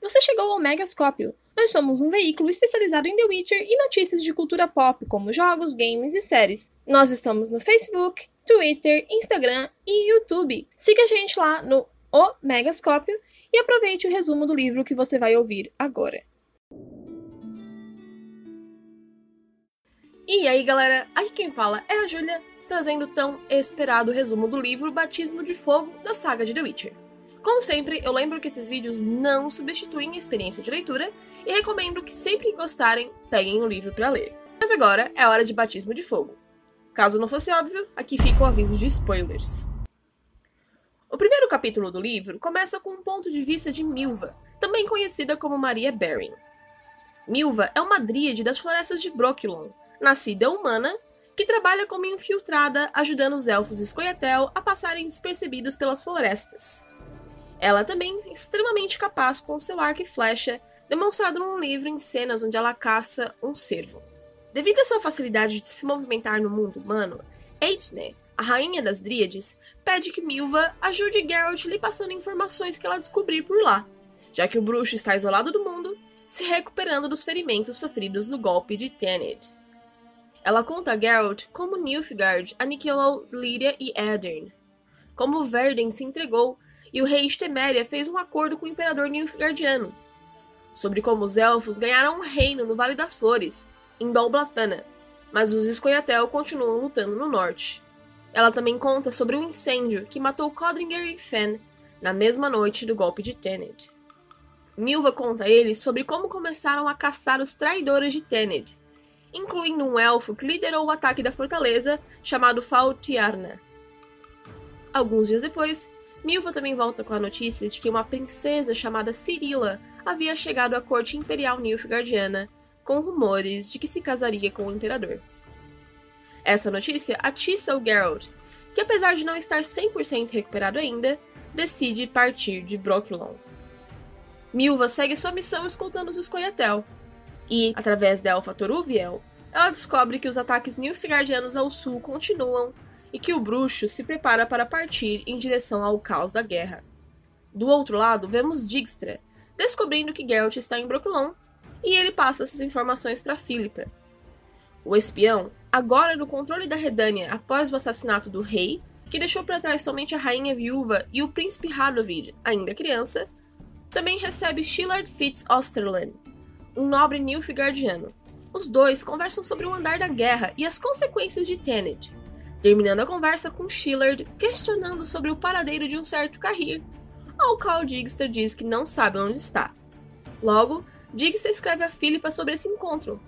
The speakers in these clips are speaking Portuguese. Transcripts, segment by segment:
Você chegou ao Megascópio. Nós somos um veículo especializado em The Witcher e notícias de cultura pop, como jogos, games e séries. Nós estamos no Facebook, Twitter, Instagram e YouTube. Siga a gente lá no O Megascópio e aproveite o resumo do livro que você vai ouvir agora. E aí, galera, aqui quem fala é a Júlia, trazendo o tão esperado resumo do livro Batismo de Fogo da saga de The Witcher. Como sempre, eu lembro que esses vídeos não substituem a experiência de leitura e recomendo que sempre que gostarem, peguem o livro para ler. Mas agora é hora de Batismo de Fogo. Caso não fosse óbvio, aqui fica o aviso de spoilers. O primeiro capítulo do livro começa com um ponto de vista de Milva, também conhecida como Maria Bering. Milva é uma dríade das florestas de Brokilon, nascida humana, que trabalha como infiltrada ajudando os elfos Scoia'tael a passarem despercebidos pelas florestas. Ela também é extremamente capaz com seu arco e flecha, demonstrado num livro em cenas onde ela caça um cervo. Devido à sua facilidade de se movimentar no mundo humano, Eitne, a rainha das Dríades, pede que Milva ajude Geralt lhe passando informações que ela descobrir por lá, já que o bruxo está isolado do mundo, se recuperando dos ferimentos sofridos no golpe de Tanith. Ela conta a Geralt como Nilfgaard aniquilou Lyria e Edirn, como Verden se entregou e o rei Teméria fez um acordo com o imperador Nilfgaardiano, sobre como os elfos ganharam um reino no Vale das Flores, em Dol Blatana, mas os Scoia'tael continuam lutando no norte. Ela também conta sobre um incêndio que matou Codringer e Fen na mesma noite do golpe de Tened. Milva conta a eles sobre como começaram a caçar os traidores de Tened, incluindo um elfo que liderou o ataque da fortaleza chamado Faltiarna. Alguns dias depois, Milva também volta com a notícia de que uma princesa chamada Cirila havia chegado à corte imperial Nilfgaardiana, com rumores de que se casaria com o imperador. Essa notícia atiça o Geralt, que apesar de não estar 100% recuperado ainda, decide partir de Brokilon. Milva segue sua missão escoltando os Scoia'tael, e, através da Elfa Toruviel, ela descobre que os ataques Nilfgaardianos ao sul continuam e que o bruxo se prepara para partir em direção ao caos da guerra. Do outro lado, vemos Dijkstra, descobrindo que Geralt está em Brooklyn, e ele passa essas informações para Philippa. O espião, agora no controle da Redânia após o assassinato do rei, que deixou para trás somente a rainha viúva e o príncipe Radovid, ainda criança, também recebe Shillard Fitz Osterland, um nobre Nilfgaardiano. Os dois conversam sobre o andar da guerra e as consequências de Tenet, terminando a conversa com Shillard questionando sobre o paradeiro de um certo Carrir, ao qual Digster diz que não sabe onde está. Logo, Digster escreve a Philippa sobre esse encontro,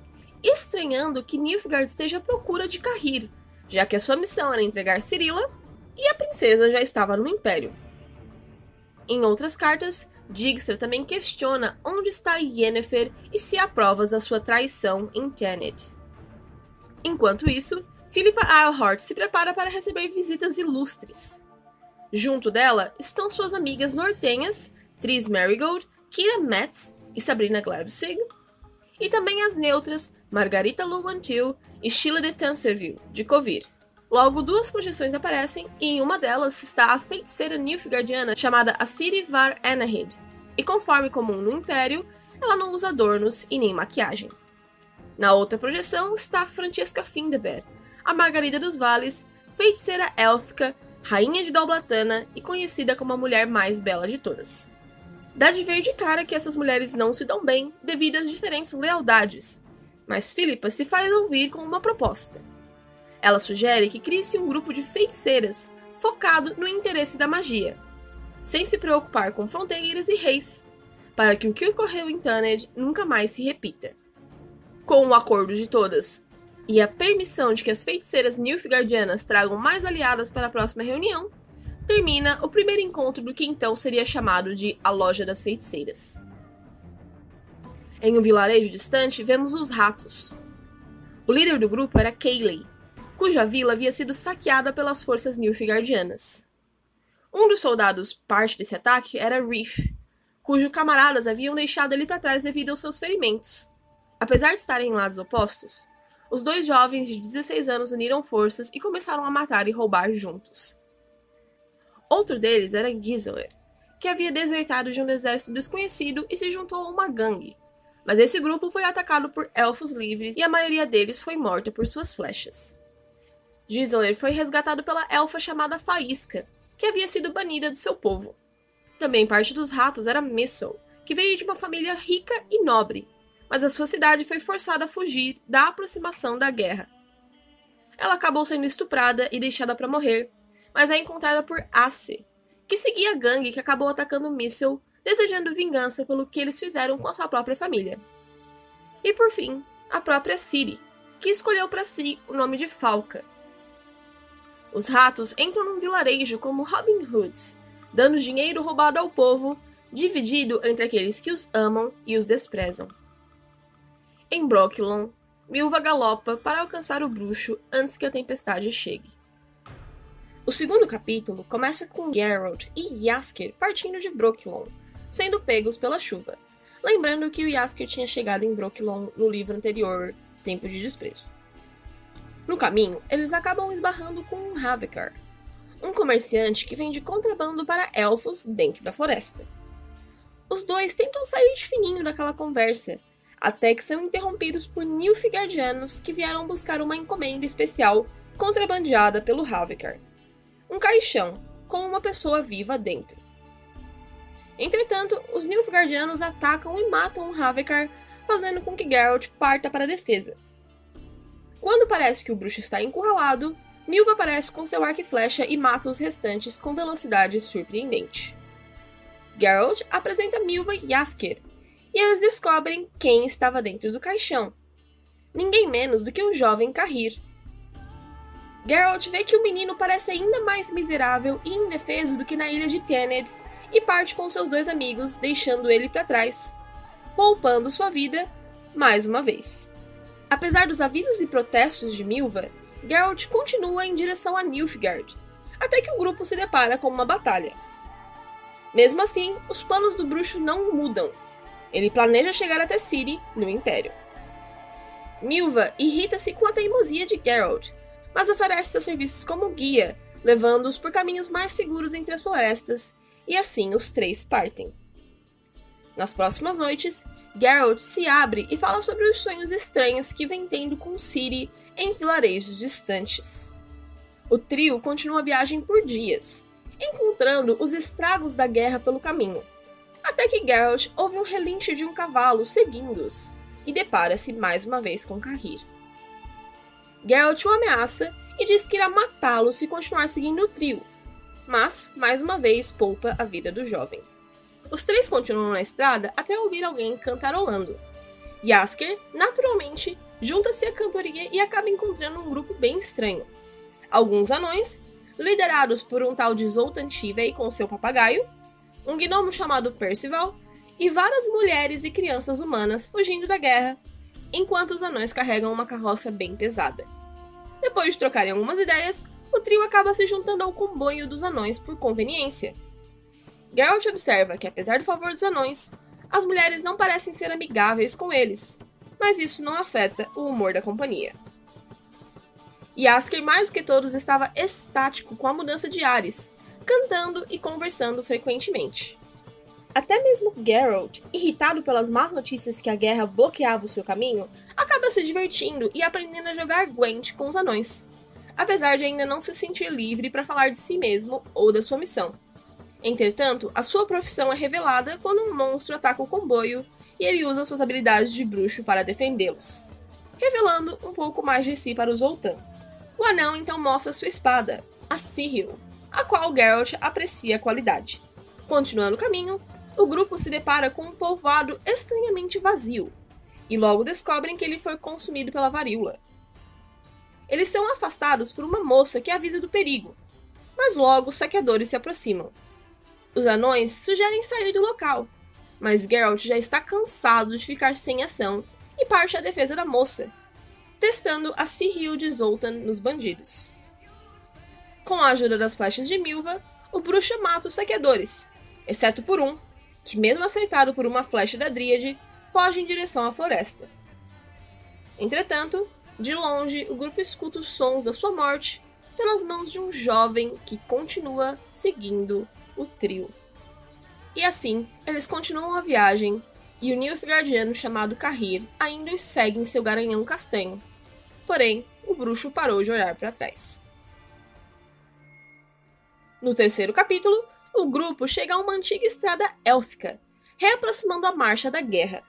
estranhando que Nilfgaard esteja à procura de Carrir, já que a sua missão era entregar Cirila e a princesa já estava no Império. Em outras cartas, Digster também questiona onde está Yennefer e se há provas da sua traição em Tanith. Enquanto isso, Philippa Eilhart se prepara para receber visitas ilustres. Junto dela estão suas amigas nortenhas, Tris Marigold, Kira Metz e Sabrina Glavsig, e também as neutras Margarita Luantil e Sheila de Tanserville, de Covir. Logo, duas projeções aparecem, e em uma delas está a feiticeira Nilfgaardiana chamada Asiri Var Anahid, e conforme comum no Império, ela não usa adornos e nem maquiagem. Na outra projeção está Francesca Findeber, a Margarida dos Vales, feiticeira élfica, rainha de Dalblatana e conhecida como a mulher mais bela de todas. Dá de ver de cara que essas mulheres não se dão bem devido às diferentes lealdades, mas Philippa se faz ouvir com uma proposta. Ela sugere que crie-se um grupo de feiticeiras focado no interesse da magia, sem se preocupar com fronteiras e reis, para que o que ocorreu em Taned nunca mais se repita. Com o acordo de todas e a permissão de que as feiticeiras Nilfgaardianas tragam mais aliadas para a próxima reunião, termina o primeiro encontro do que então seria chamado de a Loja das Feiticeiras. Em um vilarejo distante, vemos os ratos. O líder do grupo era Kayley, cuja vila havia sido saqueada pelas forças Nilfgaardianas. Um dos soldados parte desse ataque era Reef, cujos camaradas haviam deixado ele para trás devido aos seus ferimentos. Apesar de estarem em lados opostos, os dois jovens de 16 anos uniram forças e começaram a matar e roubar juntos. Outro deles era Gisela, que havia desertado de um exército desconhecido e se juntou a uma gangue. Mas esse grupo foi atacado por elfos livres e a maioria deles foi morta por suas flechas. Gisler foi resgatado pela elfa chamada Faísca, que havia sido banida do seu povo. Também parte dos ratos era Missel, que veio de uma família rica e nobre, mas a sua cidade foi forçada a fugir da aproximação da guerra. Ela acabou sendo estuprada e deixada para morrer, mas é encontrada por Ace, que seguia a gangue que acabou atacando Missel, desejando vingança pelo que eles fizeram com a sua própria família. E por fim, a própria Ciri, que escolheu para si o nome de Falca, os ratos entram num vilarejo como Robin Hoods, dando dinheiro roubado ao povo, dividido entre aqueles que os amam e os desprezam. Em Brooklyn, Milva galopa para alcançar o bruxo antes que a tempestade chegue. O segundo capítulo começa com Geralt e Jaskier partindo de Brooklyn, sendo pegos pela chuva. Lembrando que o Jaskier tinha chegado em Brooklyn no livro anterior, Tempo de Desprezo. No caminho, eles acabam esbarrando com Havekar, um comerciante que vende contrabando para elfos dentro da floresta. Os dois tentam sair de fininho daquela conversa, até que são interrompidos por Nilfgaardianos que vieram buscar uma encomenda especial contrabandeada pelo Havekar. Um caixão, com uma pessoa viva dentro. Entretanto, os Nilfgaardianos atacam e matam o Havekar, fazendo com que Geralt parta para a defesa. Quando parece que o bruxo está encurralado, Milva aparece com seu arco e flecha e mata os restantes com velocidade surpreendente. Geralt apresenta Milva e Jaskier, e eles descobrem quem estava dentro do caixão. Ninguém menos do que o jovem Carrir. Geralt vê que o menino parece ainda mais miserável e indefeso do que na ilha de Tened e parte com seus dois amigos, deixando ele para trás, poupando sua vida mais uma vez. Apesar dos avisos e protestos de Milva, Geralt continua em direção a Nilfgaard, até que o grupo se depara com uma batalha. Mesmo assim, os planos do bruxo não mudam. Ele planeja chegar até Ciri, no Império. Milva irrita-se com a teimosia de Geralt, mas oferece seus serviços como guia, levando-os por caminhos mais seguros entre as florestas, e assim os três partem. Nas próximas noites, Geralt se abre e fala sobre os sonhos estranhos que vem tendo com Ciri em vilarejos distantes. O trio continua a viagem por dias, encontrando os estragos da guerra pelo caminho, até que Geralt ouve um relincho de um cavalo seguindo-os e depara-se mais uma vez com Carrir. Geralt o ameaça e diz que irá matá-lo se continuar seguindo o trio, mas, mais uma vez, poupa a vida do jovem. Os três continuam na estrada até ouvir alguém cantarolando. Yasker, naturalmente, junta-se à cantoria e acaba encontrando um grupo bem estranho. Alguns anões, liderados por um tal de Zoltan com seu papagaio, um gnomo chamado Percival e várias mulheres e crianças humanas fugindo da guerra, enquanto os anões carregam uma carroça bem pesada. Depois de trocarem algumas ideias, o trio acaba se juntando ao comboio dos anões por conveniência. Geralt observa que, apesar do favor dos anões, as mulheres não parecem ser amigáveis com eles, mas isso não afeta o humor da companhia. Yasker, mais do que todos, estava estático com a mudança de ares, cantando e conversando frequentemente. Até mesmo Geralt, irritado pelas más notícias que a guerra bloqueava o seu caminho, acaba se divertindo e aprendendo a jogar Gwent com os anões, apesar de ainda não se sentir livre para falar de si mesmo ou da sua missão. Entretanto, a sua profissão é revelada quando um monstro ataca o comboio e ele usa suas habilidades de bruxo para defendê-los, revelando um pouco mais de si para o Zoltan. O anão então mostra sua espada, a Cyril, a qual Geralt aprecia a qualidade. Continuando o caminho, o grupo se depara com um povoado estranhamente vazio, e logo descobrem que ele foi consumido pela varíola. Eles são afastados por uma moça que avisa do perigo, mas logo os saqueadores se aproximam. Os anões sugerem sair do local, mas Geralt já está cansado de ficar sem ação e parte à defesa da moça, testando a Cyril de Zoltan nos bandidos. Com a ajuda das flechas de Milva, o bruxo mata os saqueadores, exceto por um, que, mesmo acertado por uma flecha da Dríade, foge em direção à floresta. Entretanto, de longe, o grupo escuta os sons da sua morte pelas mãos de um jovem que continua seguindo o trio. E assim, eles continuam a viagem e o Nilfgaardiano chamado Carrir ainda os segue em seu garanhão castanho. Porém, o bruxo parou de olhar para trás. No terceiro capítulo, o grupo chega a uma antiga estrada élfica, reaproximando a marcha da guerra.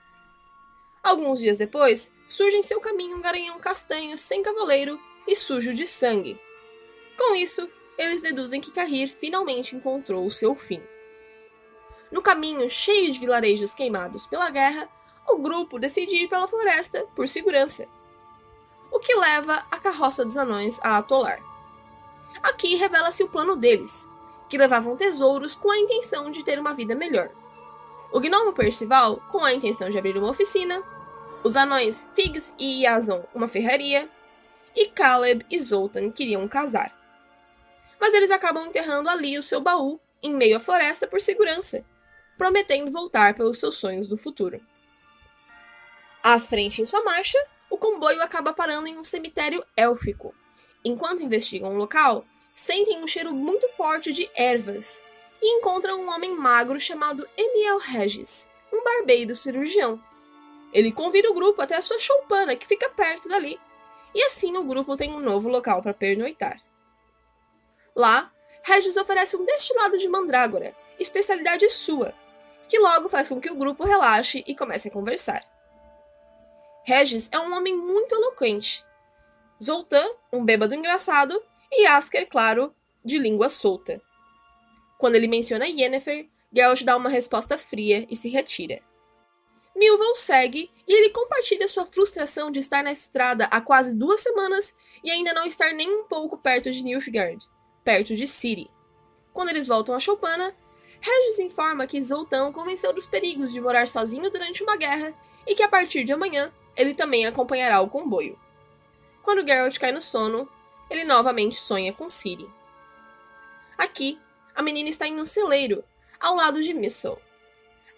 Alguns dias depois, surge em seu caminho um garanhão castanho sem cavaleiro e sujo de sangue. Com isso, eles deduzem que Carrir finalmente encontrou o seu fim. No caminho cheio de vilarejos queimados pela guerra, o grupo decide ir pela floresta por segurança, o que leva a carroça dos anões a atolar. Aqui revela-se o plano deles, que levavam tesouros com a intenção de ter uma vida melhor. O gnomo Percival, com a intenção de abrir uma oficina, os anões Figs e Yazon uma ferraria, e Caleb e Zoltan queriam casar. Mas eles acabam enterrando ali o seu baú, em meio à floresta, por segurança, prometendo voltar pelos seus sonhos do futuro. À frente em sua marcha, o comboio acaba parando em um cemitério élfico. Enquanto investigam o local, sentem um cheiro muito forte de ervas e encontram um homem magro chamado Emiel Regis, um barbeiro cirurgião. Ele convida o grupo até a sua choupana, que fica perto dali, e assim o grupo tem um novo local para pernoitar. Lá, Regis oferece um destilado de mandrágora, especialidade sua, que logo faz com que o grupo relaxe e comece a conversar. Regis é um homem muito eloquente. Zoltan, um bêbado engraçado, e Asker, claro, de língua solta. Quando ele menciona Yennefer, Geralt dá uma resposta fria e se retira. Milva o segue e ele compartilha sua frustração de estar na estrada há quase duas semanas e ainda não estar nem um pouco perto de Nilfgaard, perto de Ciri. Quando eles voltam a Choupana, Regis informa que Zoltão convenceu dos perigos de morar sozinho durante uma guerra e que a partir de amanhã ele também acompanhará o comboio. Quando Geralt cai no sono, ele novamente sonha com Ciri. Aqui, a menina está em um celeiro, ao lado de Missel.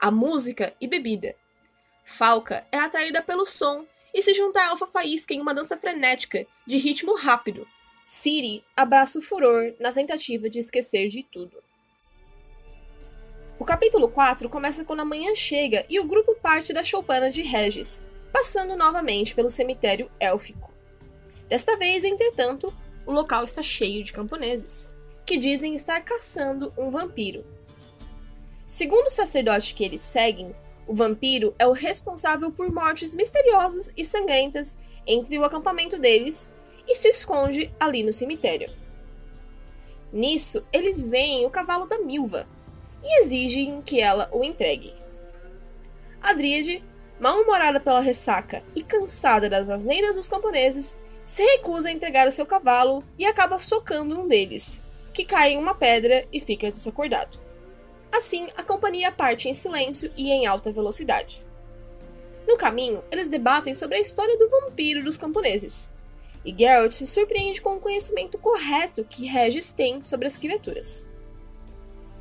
A música e bebida. Falca é atraída pelo som e se junta a Alfa Faísca em uma dança frenética, de ritmo rápido. Ciri abraça o furor na tentativa de esquecer de tudo. O capítulo 4 começa quando a manhã chega e o grupo parte da choupana de Regis, passando novamente pelo cemitério élfico. Desta vez, entretanto, o local está cheio de camponeses, que dizem estar caçando um vampiro. Segundo o sacerdote que eles seguem, o vampiro é o responsável por mortes misteriosas e sangrentas entre o acampamento deles e se esconde ali no cemitério. Nisso, eles veem o cavalo da Milva, e exigem que ela o entregue. A Dríade, mal-humorada pela ressaca e cansada das asneiras dos camponeses, se recusa a entregar o seu cavalo e acaba socando um deles, que cai em uma pedra e fica desacordado. Assim, a companhia parte em silêncio e em alta velocidade. No caminho, eles debatem sobre a história do vampiro dos camponeses, e Geralt se surpreende com o conhecimento correto que Regis tem sobre as criaturas.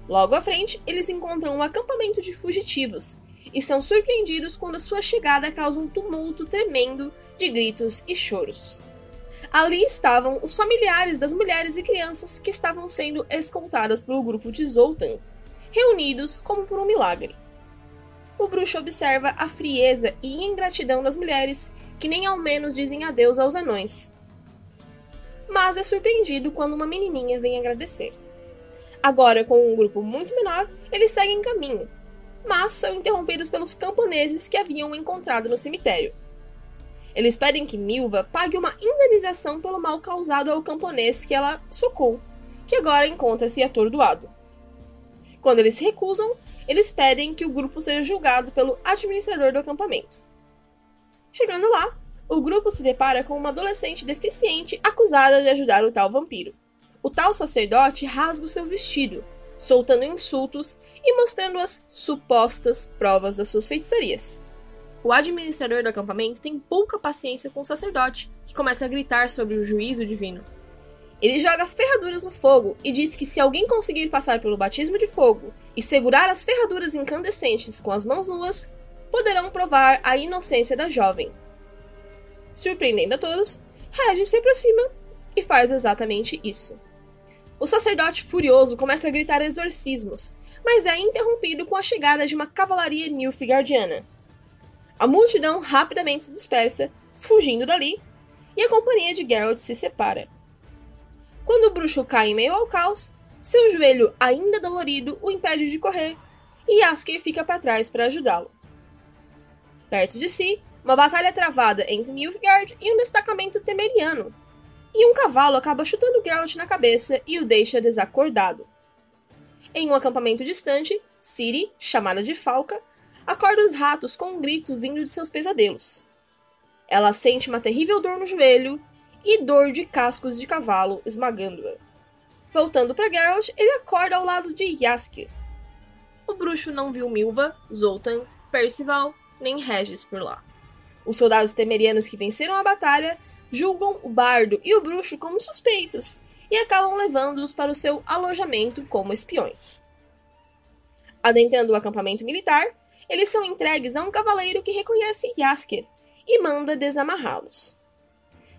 Logo à frente, eles encontram um acampamento de fugitivos e são surpreendidos quando a sua chegada causa um tumulto tremendo de gritos e choros. Ali estavam os familiares das mulheres e crianças que estavam sendo escoltadas pelo grupo de Zoltan, reunidos como por um milagre. O bruxo observa a frieza e ingratidão das mulheres, que nem ao menos dizem adeus aos anões. Mas é surpreendido quando uma menininha vem agradecer. Agora, com um grupo muito menor, eles seguem caminho, mas são interrompidos pelos camponeses que haviam encontrado no cemitério. Eles pedem que Milva pague uma indenização pelo mal causado ao camponês que ela socou, que agora encontra-se atordoado. Quando eles recusam, eles pedem que o grupo seja julgado pelo administrador do acampamento. Chegando lá, o grupo se depara com uma adolescente deficiente acusada de ajudar o tal vampiro. O tal sacerdote rasga o seu vestido, soltando insultos e mostrando as supostas provas das suas feitiçarias. O administrador do acampamento tem pouca paciência com o sacerdote, que começa a gritar sobre o juízo divino. Ele joga ferraduras no fogo e diz que se alguém conseguir passar pelo batismo de fogo e segurar as ferraduras incandescentes com as mãos nuas, poderão provar a inocência da jovem. Surpreendendo a todos, Regis se aproxima e faz exatamente isso. O sacerdote furioso começa a gritar exorcismos, mas é interrompido com a chegada de uma cavalaria Nilfgaardiana. A multidão rapidamente se dispersa, fugindo dali, e a companhia de Geralt se separa. Quando o bruxo cai em meio ao caos, seu joelho, ainda dolorido, o impede de correr, e Asker fica para trás para ajudá-lo. Perto de si, uma batalha travada entre Nilfgaard e um destacamento temeriano, e um cavalo acaba chutando Geralt na cabeça e o deixa desacordado. Em um acampamento distante, Ciri, chamada de Falca, acorda os ratos com um grito vindo de seus pesadelos. Ela sente uma terrível dor no joelho e dor de cascos de cavalo esmagando-a. Voltando para Geralt, ele acorda ao lado de Yaskir. O bruxo não viu Milva, Zoltan, Percival nem Regis por lá. Os soldados temerianos que venceram a batalha julgam o bardo e o bruxo como suspeitos e acabam levando-os para o seu alojamento como espiões. Adentrando o acampamento militar, eles são entregues a um cavaleiro que reconhece Yasker e manda desamarrá-los.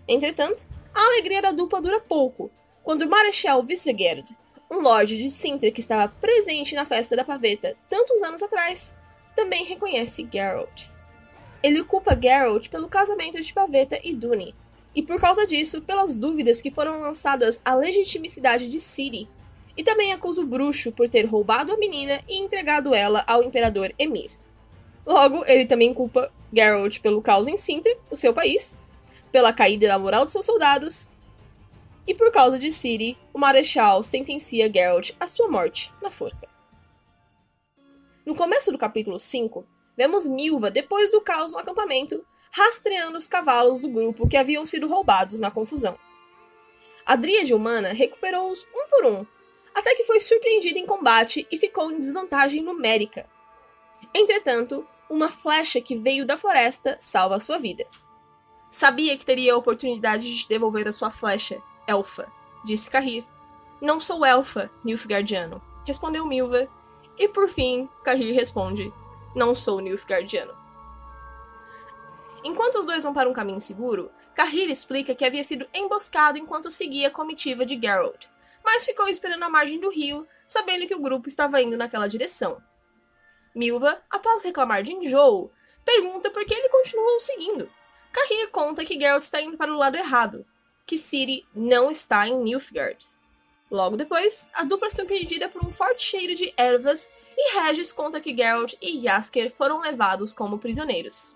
Entretanto, a alegria da dupla dura pouco, quando o Marechal Visegerd, um lorde de Sintra que estava presente na festa da paveta tantos anos atrás, também reconhece Geralt. Ele culpa Geralt pelo casamento de Paveta e Duni, e por causa disso, pelas dúvidas que foram lançadas à legitimidade de Ciri, e também acusa o bruxo por ter roubado a menina e entregado ela ao imperador Emir. Logo, ele também culpa Geralt pelo caos em Sintra, o seu país, pela caída da moral de seus soldados, e por causa de Ciri, o Marechal sentencia Geralt à sua morte na forca. No começo do capítulo 5, vemos Milva, depois do caos no acampamento, rastreando os cavalos do grupo que haviam sido roubados na confusão. A Dríade humana recuperou-os um por um, até que foi surpreendida em combate e ficou em desvantagem numérica. Entretanto, uma flecha que veio da floresta salva sua vida. Sabia que teria a oportunidade de devolver a sua flecha, elfa, disse Carrir. Não sou elfa, Nilfgaardiano, respondeu Milva. E por fim, Carrir responde: Não sou Nilfgaardiano. Enquanto os dois vão para um caminho seguro, Carrir explica que havia sido emboscado enquanto seguia a comitiva de Geralt, mas ficou esperando à margem do rio, sabendo que o grupo estava indo naquela direção. Milva, após reclamar de enjoo, pergunta por que ele continua o seguindo. Carrir conta que Geralt está indo para o lado errado, que Ciri não está em Nilfgaard. Logo depois, a dupla é surpreendida por um forte cheiro de ervas e Regis conta que Geralt e Jaskier foram levados como prisioneiros.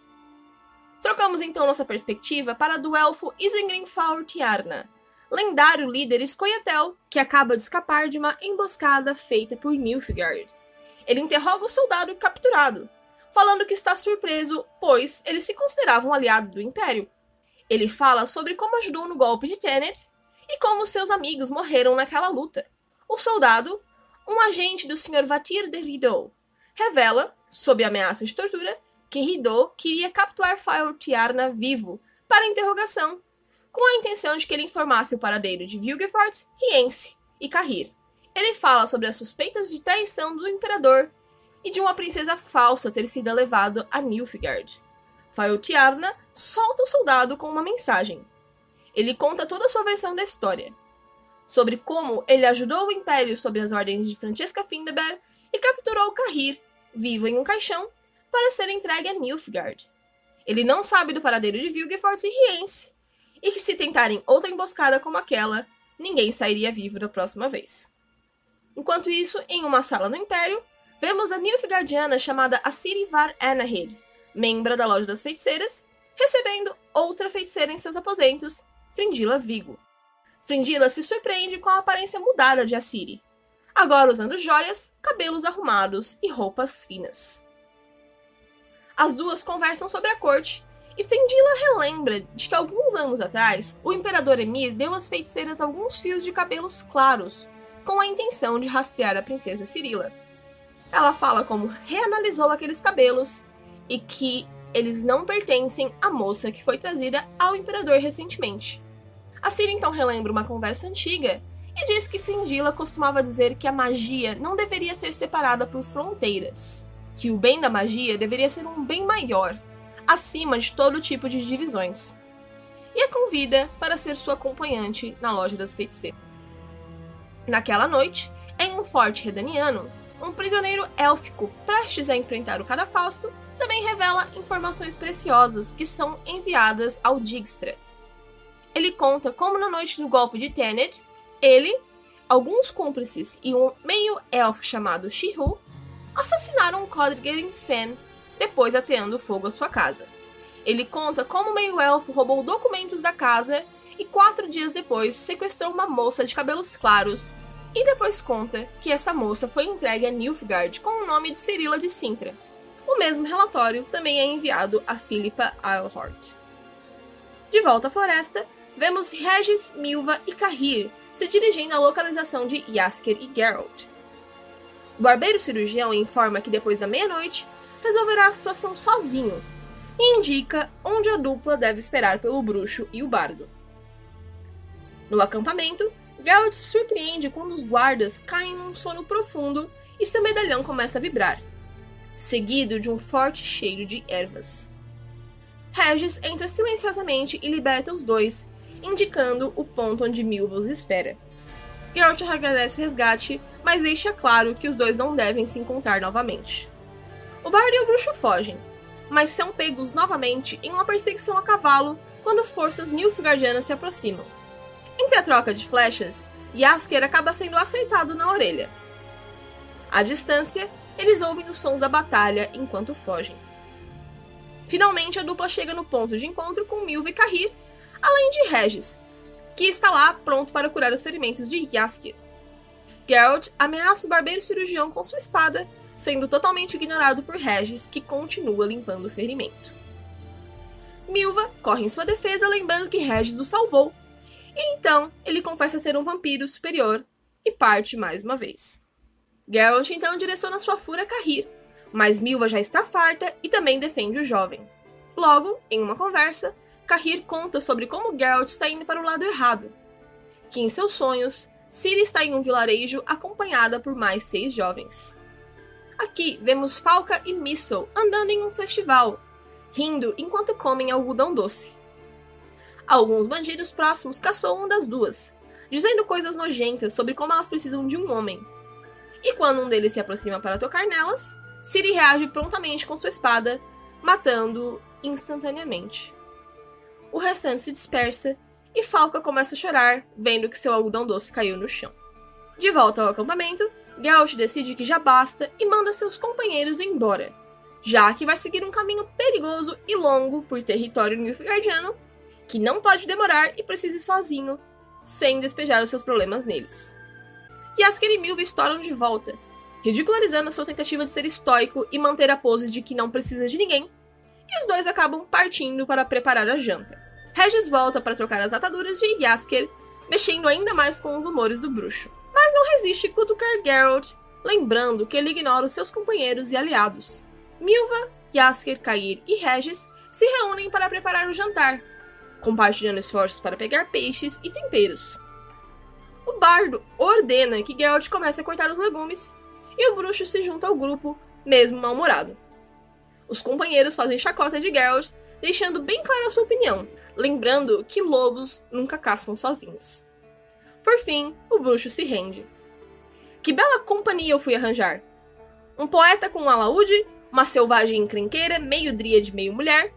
Trocamos então nossa perspectiva para do elfo Isengrim Tiarna, lendário líder Scoia'tael, que acaba de escapar de uma emboscada feita por Nilfgaard. Ele interroga o soldado capturado, falando que está surpreso, pois ele se considerava um aliado do Império. Ele fala sobre como ajudou no golpe de Tenet e como seus amigos morreram naquela luta. O soldado, um agente do Sr. Vatir de Rideau, revela, sob ameaça de tortura, que Rideau queria capturar Fael Tiarna vivo para interrogação, com a intenção de que ele informasse o paradeiro de Vilgefort, Riense e Carrir. Ele fala sobre as suspeitas de traição do imperador e de uma princesa falsa ter sido levado a Nilfgaard. Faeltiarna solta o soldado com uma mensagem. Ele conta toda a sua versão da história. Sobre como ele ajudou o Império sob as ordens de Francesca Findeber e capturou Carrir, vivo em um caixão, para ser entregue a Nilfgaard. Ele não sabe do paradeiro de Vilgefortz e Riense, e que se tentarem outra emboscada como aquela, ninguém sairia vivo da próxima vez. Enquanto isso, em uma sala no Império, vemos a Nilfgaardiana chamada Asiri Var Anahid, membra da Loja das Feiticeiras, recebendo outra feiticeira em seus aposentos, Fringila Vigo. Fringila se surpreende com a aparência mudada de Asiri, agora usando joias, cabelos arrumados e roupas finas. As duas conversam sobre a corte, e Fringila relembra de que alguns anos atrás, o imperador Emir deu às feiticeiras alguns fios de cabelos claros, com a intenção de rastrear a princesa Cirila. Ela fala como reanalisou aqueles cabelos e que eles não pertencem à moça que foi trazida ao imperador recentemente. A Ciri então relembra uma conversa antiga e diz que Fringila costumava dizer que a magia não deveria ser separada por fronteiras, que o bem da magia deveria ser um bem maior, acima de todo tipo de divisões, e a convida para ser sua acompanhante na loja das feiticeiras. Naquela noite, em um forte redaniano, um prisioneiro élfico prestes a enfrentar o Cadafausto, também revela informações preciosas que são enviadas ao Dijkstra. Ele conta como na noite do golpe de Tenet, ele, alguns cúmplices e um meio-elfo chamado Shihu assassinaram Codriger em Fen, depois ateando fogo à sua casa. Ele conta como o meio-elfo roubou documentos da casa e quatro dias depois sequestrou uma moça de cabelos claros e depois conta que essa moça foi entregue a Nilfgaard com o nome de Cirila de Sintra. O mesmo relatório também é enviado a Philippa Eilhort. De volta à floresta, vemos Regis, Milva e Kahir se dirigindo à localização de Jaskier e Geralt. O barbeiro cirurgião informa que depois da meia-noite resolverá a situação sozinho e indica onde a dupla deve esperar pelo bruxo e o bardo. No acampamento, Geralt se surpreende quando os guardas caem num sono profundo e seu medalhão começa a vibrar, seguido de um forte cheiro de ervas. Regis entra silenciosamente e liberta os dois, indicando o ponto onde Milva os espera. Geralt agradece o resgate, mas deixa claro que os dois não devem se encontrar novamente. O bardo e o bruxo fogem, mas são pegos novamente em uma perseguição a cavalo quando forças Nilfgaardianas se aproximam. Entre a troca de flechas, Jaskier acaba sendo acertado na orelha. À distância, eles ouvem os sons da batalha enquanto fogem. Finalmente, a dupla chega no ponto de encontro com Milva e Kahir, além de Regis, que está lá pronto para curar os ferimentos de Jaskier. Geralt ameaça o barbeiro cirurgião com sua espada, sendo totalmente ignorado por Regis, que continua limpando o ferimento. Milva corre em sua defesa, lembrando que Regis o salvou e então ele confessa ser um vampiro superior e parte mais uma vez. Geralt então direciona sua fúria a Kahir, mas Milva já está farta e também defende o jovem. Logo, em uma conversa, Kahir conta sobre como Geralt está indo para o lado errado, que em seus sonhos, Ciri está em um vilarejo acompanhada por mais seis jovens. Aqui vemos Falca e Missile andando em um festival, rindo enquanto comem algodão doce. Alguns bandidos próximos caçou uma das duas, dizendo coisas nojentas sobre como elas precisam de um homem. E quando um deles se aproxima para tocar nelas, Ciri reage prontamente com sua espada, matando instantaneamente. O restante se dispersa e Falca começa a chorar, vendo que seu algodão doce caiu no chão. De volta ao acampamento, Geralt decide que já basta e manda seus companheiros embora, já que vai seguir um caminho perigoso e longo por território nilfgaardiano que não pode demorar e precisa ir sozinho, sem despejar os seus problemas neles. Yasker e Milva estouram de volta, ridicularizando a sua tentativa de ser estoico e manter a pose de que não precisa de ninguém, e os dois acabam partindo para preparar a janta. Regis volta para trocar as ataduras de Yasker, mexendo ainda mais com os humores do bruxo. Mas não resiste cutucar Geralt, lembrando que ele ignora os seus companheiros e aliados. Milva, Yasker, Kair e Regis se reúnem para preparar o jantar, compartilhando esforços para pegar peixes e temperos. O bardo ordena que Geralt comece a cortar os legumes, e o bruxo se junta ao grupo, mesmo mal-humorado. Os companheiros fazem chacota de Geralt, deixando bem clara sua opinião, lembrando que lobos nunca caçam sozinhos. Por fim, o bruxo se rende. Que bela companhia eu fui arranjar! Um poeta com um alaúde, uma selvagem encrenqueira, meio dríade, meio mulher,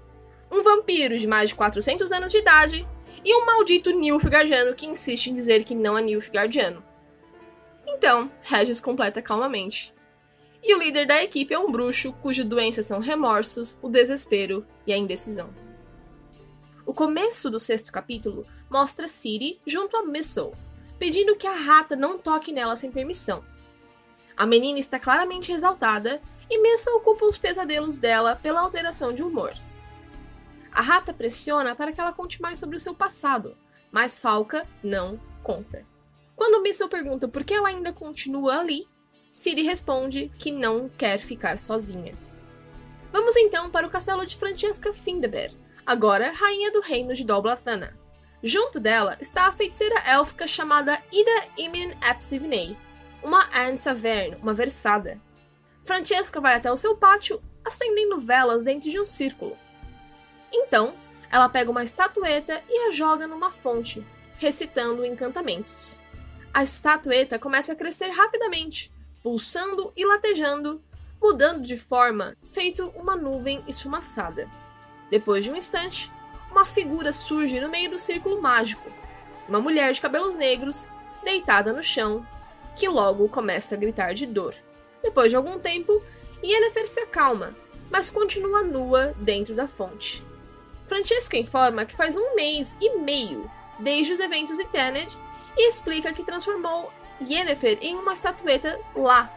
um vampiro de mais de 400 anos de idade e um maldito Nilfgaardiano que insiste em dizer que não é Nilfgaardiano. Então, Regis completa calmamente. E o líder da equipe é um bruxo cuja doença são remorsos, o desespero e a indecisão. O começo do sexto capítulo mostra Ciri junto a Missile, pedindo que a rata não toque nela sem permissão. A menina está claramente exaltada e Missile culpa os pesadelos dela pela alteração de humor. A rata pressiona para que ela conte mais sobre o seu passado, mas Falca não conta. Quando Missel pergunta por que ela ainda continua ali, Ciri responde que não quer ficar sozinha. Vamos então para o castelo de Francesca Findeber, agora rainha do reino de Doblathana. Junto dela está a feiticeira élfica chamada Ida Imin Epsivnei, uma Anne Saverne, uma versada. Francesca vai até o seu pátio, acendendo velas dentro de um círculo, então, ela pega uma estatueta e a joga numa fonte, recitando encantamentos. A estatueta começa a crescer rapidamente, pulsando e latejando, mudando de forma, feito uma nuvem esfumaçada. Depois de um instante, uma figura surge no meio do círculo mágico. Uma mulher de cabelos negros, deitada no chão, que logo começa a gritar de dor. Depois de algum tempo, Yennefer se acalma, mas continua nua dentro da fonte. Francesca informa que faz um mês e meio desde os eventos em Tenet e explica que transformou Yennefer em uma estatueta lá,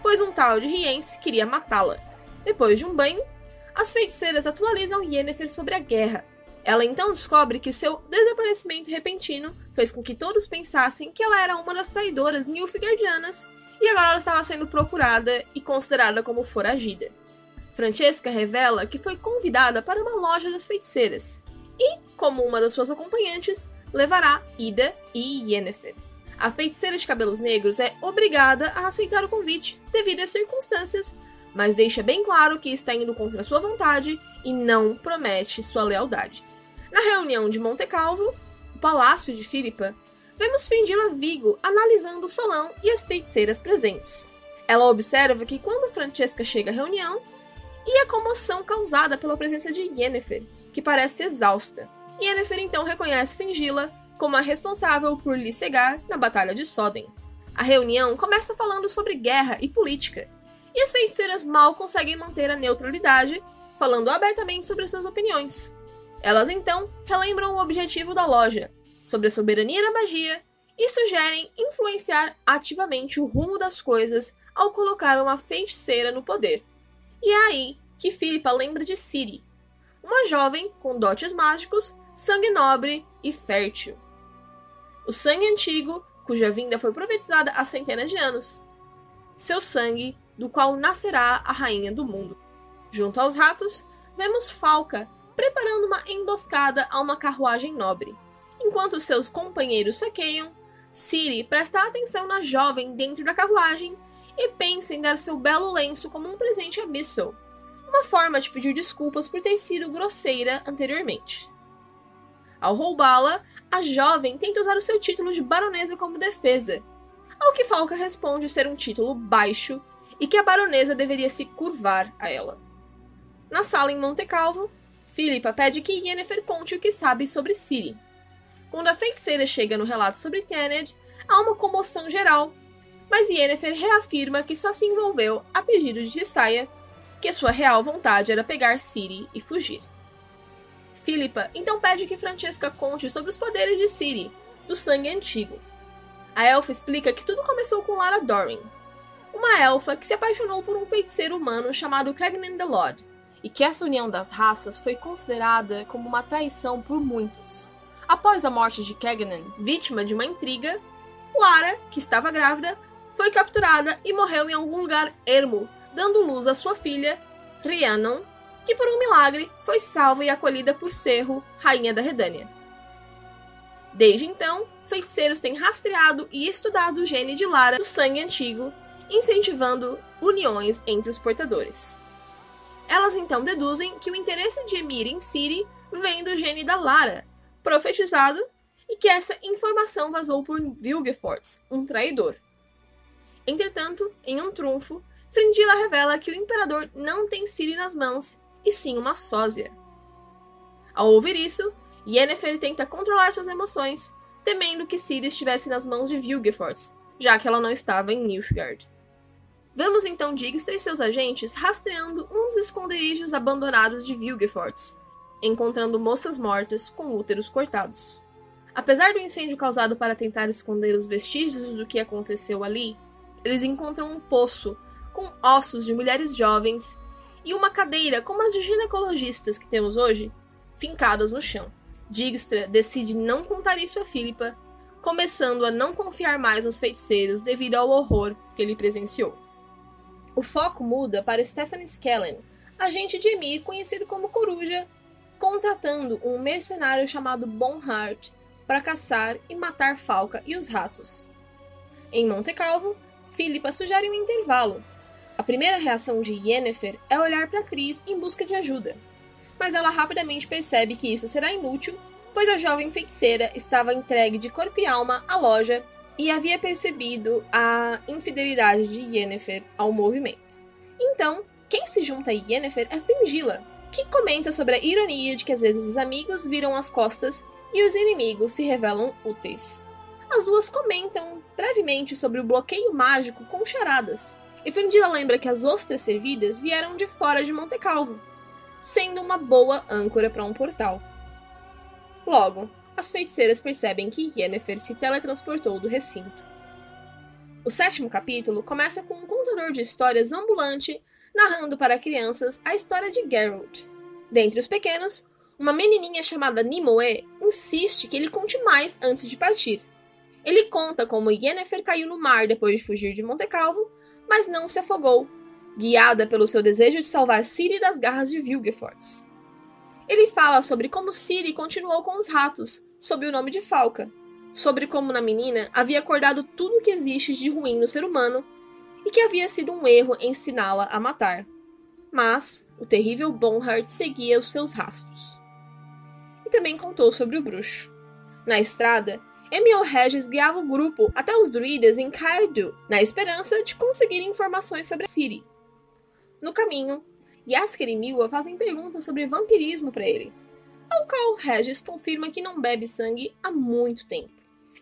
pois um tal de Riense queria matá-la. Depois de um banho, as feiticeiras atualizam Yennefer sobre a guerra. Ela então descobre que seu desaparecimento repentino fez com que todos pensassem que ela era uma das traidoras Nilfgaardianas e agora ela estava sendo procurada e considerada como foragida. Francesca revela que foi convidada para uma loja das feiticeiras e, como uma das suas acompanhantes, levará Ida e Yennefer. A feiticeira de cabelos negros é obrigada a aceitar o convite devido às circunstâncias, mas deixa bem claro que está indo contra sua vontade e não promete sua lealdade. Na reunião de Monte Calvo, o palácio de Filipa, vemos Fendila Vigo analisando o salão e as feiticeiras presentes. Ela observa que quando Francesca chega à reunião, e a comoção causada pela presença de Yennefer, que parece exausta. Yennefer então reconhece Fingila como a responsável por lhe cegar na Batalha de Soden. A reunião começa falando sobre guerra e política, e as feiticeiras mal conseguem manter a neutralidade, falando abertamente sobre suas opiniões. Elas então relembram o objetivo da loja, sobre a soberania da magia, e sugerem influenciar ativamente o rumo das coisas ao colocar uma feiticeira no poder. E é aí que Philippa lembra de Ciri, uma jovem com dotes mágicos, sangue nobre e fértil. O sangue antigo, cuja vinda foi profetizada há centenas de anos. Seu sangue, do qual nascerá a rainha do mundo. Junto aos ratos, vemos Falca preparando uma emboscada a uma carruagem nobre. Enquanto seus companheiros saqueiam, Ciri presta atenção na jovem dentro da carruagem e pensa em dar seu belo lenço como um presente a Bissell, uma forma de pedir desculpas por ter sido grosseira anteriormente. Ao roubá-la, a jovem tenta usar o seu título de baronesa como defesa, ao que Falca responde ser um título baixo e que a baronesa deveria se curvar a ela. Na sala em Monte Calvo, Philippa pede que Yennefer conte o que sabe sobre Ciri. Quando a feiticeira chega no relato sobre Tened, há uma comoção geral mas Yennefer reafirma que só se envolveu a pedido de Jesaia, que sua real vontade era pegar Ciri e fugir. Philippa então pede que Francesca conte sobre os poderes de Ciri, do sangue antigo. A elfa explica que tudo começou com Lara Doreen, uma elfa que se apaixonou por um feiticeiro humano chamado Cregnan the Lord, e que essa união das raças foi considerada como uma traição por muitos. Após a morte de Cregnan, vítima de uma intriga, Lara, que estava grávida, foi capturada e morreu em algum lugar ermo, dando luz à sua filha, Rhiannon, que por um milagre foi salva e acolhida por Cerro, rainha da Redânia. Desde então, feiticeiros têm rastreado e estudado o gene de Lara do sangue antigo, incentivando uniões entre os portadores. Elas então deduzem que o interesse de Emir em Ciri vem do gene da Lara, profetizado, e que essa informação vazou por Vilgefortz, um traidor. Entretanto, em um trunfo, Frindila revela que o imperador não tem Ciri nas mãos, e sim uma sósia. Ao ouvir isso, Yennefer tenta controlar suas emoções, temendo que Ciri estivesse nas mãos de Vilgefortz, já que ela não estava em Nilfgaard. Vemos então Dijkstra e seus agentes rastreando uns esconderijos abandonados de Vilgefortz, encontrando moças mortas com úteros cortados. Apesar do incêndio causado para tentar esconder os vestígios do que aconteceu ali, eles encontram um poço com ossos de mulheres jovens e uma cadeira como as de ginecologistas que temos hoje, fincadas no chão. Dijkstra decide não contar isso a Philippa, começando a não confiar mais nos feiticeiros devido ao horror que ele presenciou. O foco muda para Stephanie Skellen, agente de Emir conhecido como Coruja, contratando um mercenário chamado Bonhart para caçar e matar Falca e os ratos. Em Monte Calvo, Philippa sugere um intervalo. A primeira reação de Yennefer é olhar para atriz em busca de ajuda, mas ela rapidamente percebe que isso será inútil, pois a jovem feiticeira estava entregue de corpo e alma à loja e havia percebido a infidelidade de Yennefer ao movimento. Então, quem se junta a Yennefer é Fringilla, que comenta sobre a ironia de que às vezes os amigos viram as costas e os inimigos se revelam úteis. As duas comentam brevemente sobre o bloqueio mágico com charadas, e Fringilla lembra que as ostras servidas vieram de fora de Monte Calvo, sendo uma boa âncora para um portal. Logo, as feiticeiras percebem que Yennefer se teletransportou do recinto. O sétimo capítulo começa com um contador de histórias ambulante narrando para crianças a história de Geralt. Dentre os pequenos, uma menininha chamada Nimue insiste que ele conte mais antes de partir. Ele conta como Yennefer caiu no mar depois de fugir de Monte Calvo, mas não se afogou, guiada pelo seu desejo de salvar Ciri das garras de Vilgefortz. Ele fala sobre como Ciri continuou com os ratos, sob o nome de Falca, sobre como na menina havia acordado tudo o que existe de ruim no ser humano e que havia sido um erro ensiná-la a matar. Mas o terrível Bonhart seguia os seus rastros. E também contou sobre o bruxo. Na estrada, Emil Regis guiava o grupo até os druidas em Caerdu, na esperança de conseguir informações sobre Ciri. No caminho, Yasker e Milwa fazem perguntas sobre vampirismo para ele, ao qual Regis confirma que não bebe sangue há muito tempo.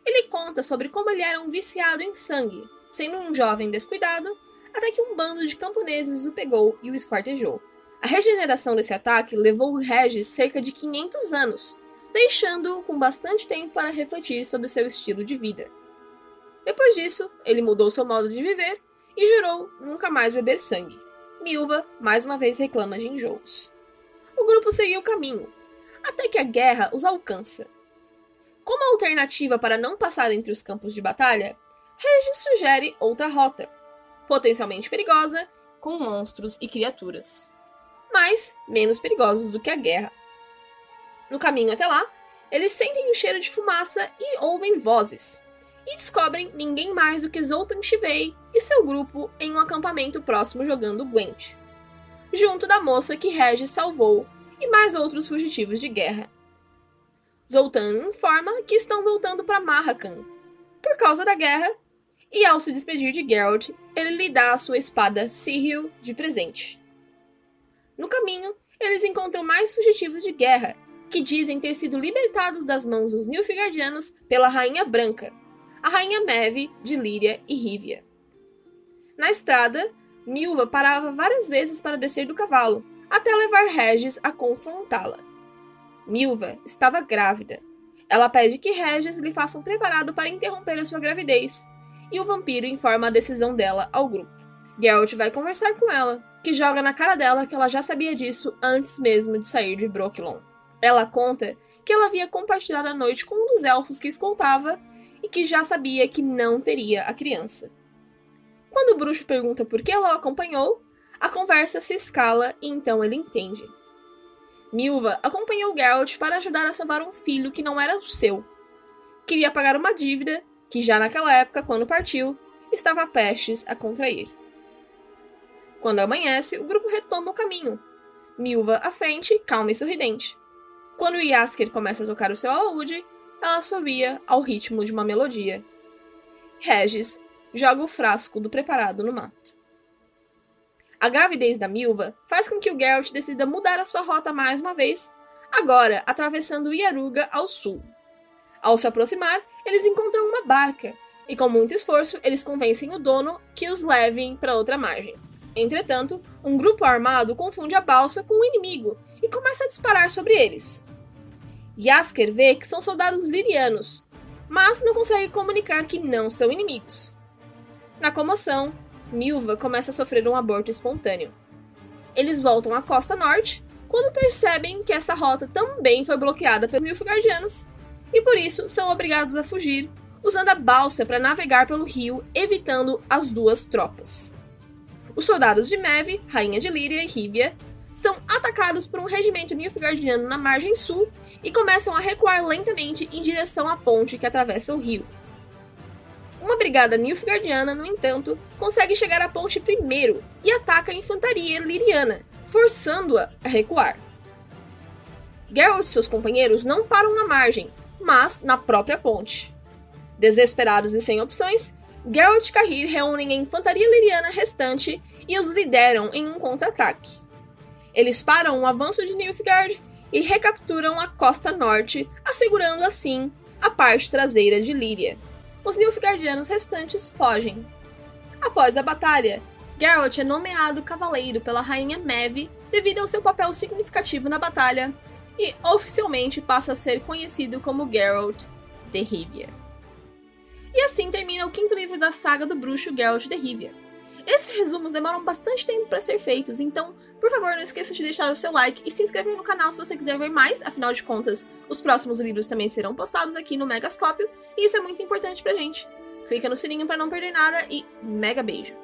Ele conta sobre como ele era um viciado em sangue, sendo um jovem descuidado, até que um bando de camponeses o pegou e o esquartejou. A regeneração desse ataque levou Regis cerca de 500 anos, deixando-o com bastante tempo para refletir sobre seu estilo de vida. Depois disso, ele mudou seu modo de viver e jurou nunca mais beber sangue. Milva mais uma vez reclama de enjoos. O grupo seguiu o caminho, até que a guerra os alcança. Como alternativa para não passar entre os campos de batalha, Regis sugere outra rota, potencialmente perigosa, com monstros e criaturas, mas menos perigosos do que a guerra. No caminho até lá, eles sentem o cheiro de fumaça e ouvem vozes, e descobrem ninguém mais do que Zoltan Chivei e seu grupo em um acampamento próximo jogando Gwent, junto da moça que Regis salvou e mais outros fugitivos de guerra. Zoltan informa que estão voltando para Marrakan por causa da guerra, e ao se despedir de Geralt, ele lhe dá a sua espada Cyril de presente. No caminho, eles encontram mais fugitivos de guerra, que dizem ter sido libertados das mãos dos Nilfgaardianos pela Rainha Branca, a rainha Neve de Líria e Rívia. Na estrada, Milva parava várias vezes para descer do cavalo, até levar Regis a confrontá-la. Milva estava grávida. Ela pede que Regis lhe faça um preparado para interromper a sua gravidez, e o vampiro informa a decisão dela ao grupo. Geralt vai conversar com ela, que joga na cara dela que ela já sabia disso antes mesmo de sair de Brooklyn. Ela conta que ela havia compartilhado a noite com um dos elfos que escoltava e que já sabia que não teria a criança. Quando o bruxo pergunta por que ela o acompanhou, a conversa se escala e então ele entende. Milva acompanhou Geralt para ajudar a salvar um filho que não era o seu. Queria pagar uma dívida que já naquela época, quando partiu, estava prestes a contrair. Quando amanhece, o grupo retoma o caminho. Milva à frente, calma e sorridente. Quando Yasker começa a tocar o seu alaúde, ela subia ao ritmo de uma melodia. Regis joga o frasco do preparado no mato. A gravidez da Milva faz com que o Geralt decida mudar a sua rota mais uma vez, agora atravessando Iaruga ao sul. Ao se aproximar, eles encontram uma barca, e com muito esforço eles convencem o dono que os levem para outra margem. Entretanto, um grupo armado confunde a balsa com o inimigo e começa a disparar sobre eles. Yasker vê que são soldados lirianos, mas não consegue comunicar que não são inimigos. Na comoção, Milva começa a sofrer um aborto espontâneo. Eles voltam à costa norte quando percebem que essa rota também foi bloqueada pelos Nilfgaardianos e por isso são obrigados a fugir, usando a balsa para navegar pelo rio, evitando as duas tropas. Os soldados de Meve, Rainha de Líria e Rívia são atacados por um regimento Nilfgaardiano na margem sul e começam a recuar lentamente em direção à ponte que atravessa o rio. Uma brigada Nilfgaardiana, no entanto, consegue chegar à ponte primeiro e ataca a infantaria liriana, forçando-a a recuar. Geralt e seus companheiros não param na margem, mas na própria ponte. Desesperados e sem opções, Geralt e Cahir reúnem a infantaria liriana restante e os lideram em um contra-ataque. Eles param o avanço de Nilfgaard e recapturam a costa norte, assegurando assim a parte traseira de Líria. Os Nilfgaardianos restantes fogem. Após a batalha, Geralt é nomeado cavaleiro pela rainha Maeve devido ao seu papel significativo na batalha e oficialmente passa a ser conhecido como Geralt de Rivia. E assim termina o quinto livro da saga do bruxo Geralt de Rivia. Esses resumos demoram bastante tempo para ser feitos, então, por favor, não esqueça de deixar o seu like e se inscrever no canal se você quiser ver mais, afinal de contas, os próximos livros também serão postados aqui no Megascópio, e isso é muito importante pra gente. Clica no sininho para não perder nada e mega beijo!